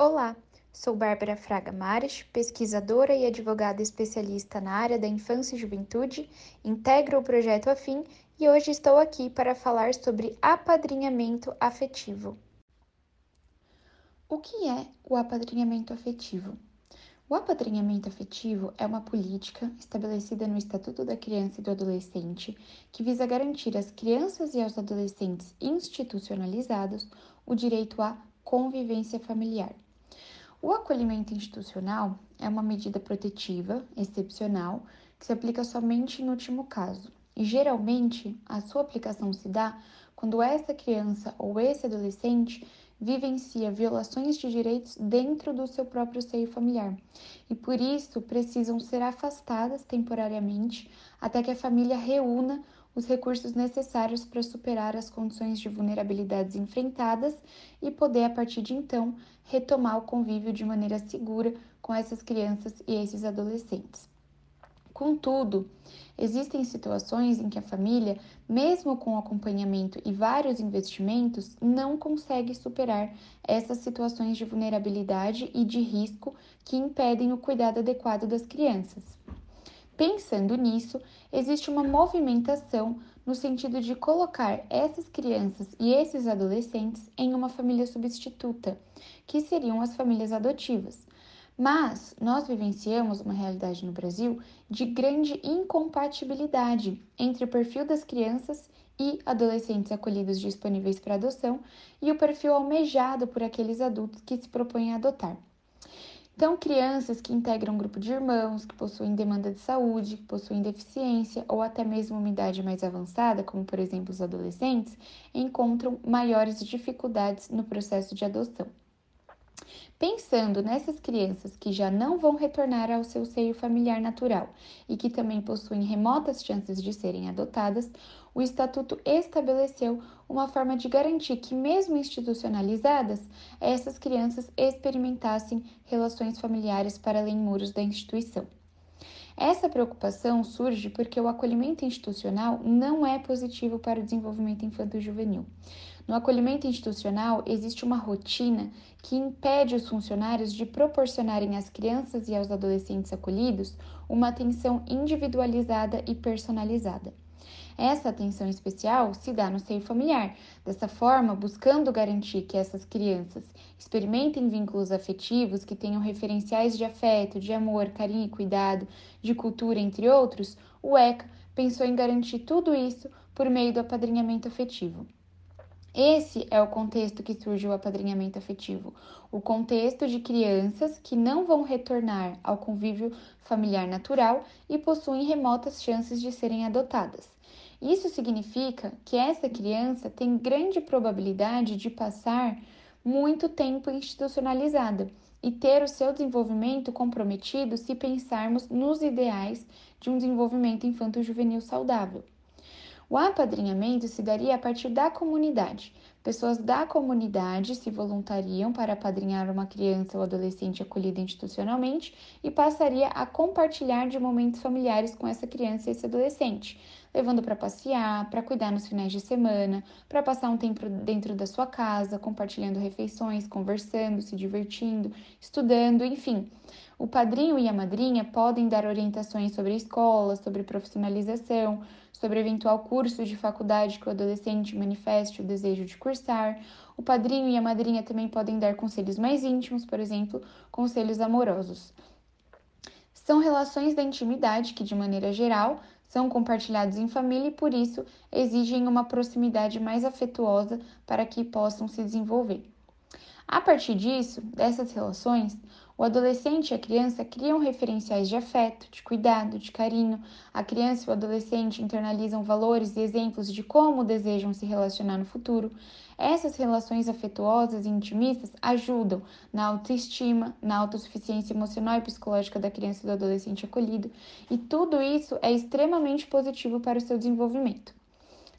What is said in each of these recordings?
Olá, sou Bárbara Fraga Mares, pesquisadora e advogada especialista na área da infância e juventude, integro o projeto Afim e hoje estou aqui para falar sobre apadrinhamento afetivo. O que é o apadrinhamento afetivo? O apadrinhamento afetivo é uma política estabelecida no Estatuto da Criança e do Adolescente que visa garantir às crianças e aos adolescentes institucionalizados o direito à convivência familiar. O acolhimento institucional é uma medida protetiva, excepcional, que se aplica somente em último caso, e geralmente a sua aplicação se dá quando essa criança ou esse adolescente vivencia violações de direitos dentro do seu próprio seio familiar. E por isso precisam ser afastadas temporariamente até que a família reúna os recursos necessários para superar as condições de vulnerabilidades enfrentadas e poder, a partir de então, retomar o convívio de maneira segura com essas crianças e esses adolescentes. Contudo, existem situações em que a família, mesmo com acompanhamento e vários investimentos, não consegue superar essas situações de vulnerabilidade e de risco que impedem o cuidado adequado das crianças. Pensando nisso, existe uma movimentação no sentido de colocar essas crianças e esses adolescentes em uma família substituta, que seriam as famílias adotivas. Mas nós vivenciamos uma realidade no Brasil de grande incompatibilidade entre o perfil das crianças e adolescentes acolhidos disponíveis para adoção e o perfil almejado por aqueles adultos que se propõem a adotar. Então, crianças que integram um grupo de irmãos, que possuem demanda de saúde, que possuem deficiência ou até mesmo uma idade mais avançada, como por exemplo os adolescentes, encontram maiores dificuldades no processo de adoção. Pensando nessas crianças que já não vão retornar ao seu seio familiar natural e que também possuem remotas chances de serem adotadas, o Estatuto estabeleceu uma forma de garantir que, mesmo institucionalizadas, essas crianças experimentassem relações familiares para além muros da instituição. Essa preocupação surge porque o acolhimento institucional não é positivo para o desenvolvimento infanto-juvenil. No acolhimento institucional, existe uma rotina que impede os funcionários de proporcionarem às crianças e aos adolescentes acolhidos uma atenção individualizada e personalizada. Essa atenção especial se dá no seio familiar, dessa forma, buscando garantir que essas crianças experimentem vínculos afetivos que tenham referenciais de afeto, de amor, carinho e cuidado, de cultura, entre outros, o ECA pensou em garantir tudo isso por meio do apadrinhamento afetivo. Esse é o contexto que surge o apadrinhamento afetivo, o contexto de crianças que não vão retornar ao convívio familiar natural e possuem remotas chances de serem adotadas. Isso significa que essa criança tem grande probabilidade de passar muito tempo institucionalizada e ter o seu desenvolvimento comprometido se pensarmos nos ideais de um desenvolvimento infanto-juvenil saudável. O apadrinhamento se daria a partir da comunidade. Pessoas da comunidade se voluntariam para apadrinhar uma criança ou adolescente acolhida institucionalmente e passaria a compartilhar de momentos familiares com essa criança e esse adolescente, levando para passear, para cuidar nos finais de semana, para passar um tempo dentro da sua casa, compartilhando refeições, conversando, se divertindo, estudando, enfim. O padrinho e a madrinha podem dar orientações sobre a escola, sobre profissionalização, sobre eventual curso de faculdade que o adolescente manifeste o desejo de cursar. O padrinho e a madrinha também podem dar conselhos mais íntimos, por exemplo, conselhos amorosos. São relações da intimidade que, de maneira geral, são compartilhados em família e por isso exigem uma proximidade mais afetuosa para que possam se desenvolver. A partir disso, dessas relações, o adolescente e a criança criam referenciais de afeto, de cuidado, de carinho. A criança e o adolescente internalizam valores e exemplos de como desejam se relacionar no futuro. Essas relações afetuosas e intimistas ajudam na autoestima, na autossuficiência emocional e psicológica da criança e do adolescente acolhido, e tudo isso é extremamente positivo para o seu desenvolvimento.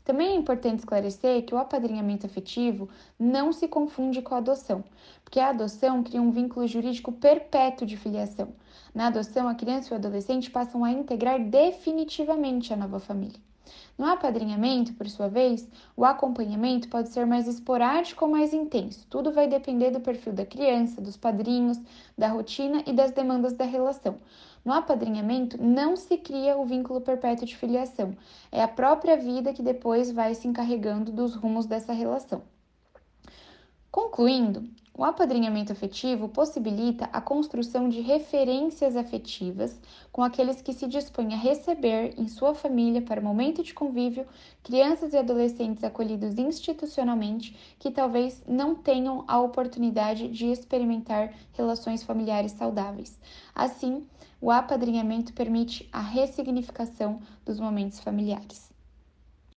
Também é importante esclarecer que o apadrinhamento afetivo não se confunde com a adoção, porque a adoção cria um vínculo jurídico perpétuo de filiação. Na adoção, a criança e o adolescente passam a integrar definitivamente a nova família. No apadrinhamento, por sua vez, o acompanhamento pode ser mais esporádico ou mais intenso. Tudo vai depender do perfil da criança, dos padrinhos, da rotina e das demandas da relação. No apadrinhamento, não se cria o vínculo perpétuo de filiação. É a própria vida que depois vai se encarregando dos rumos dessa relação. Concluindo, o apadrinhamento afetivo possibilita a construção de referências afetivas com aqueles que se dispõem a receber em sua família para momento de convívio crianças e adolescentes acolhidos institucionalmente que talvez não tenham a oportunidade de experimentar relações familiares saudáveis. Assim, o apadrinhamento permite a ressignificação dos momentos familiares.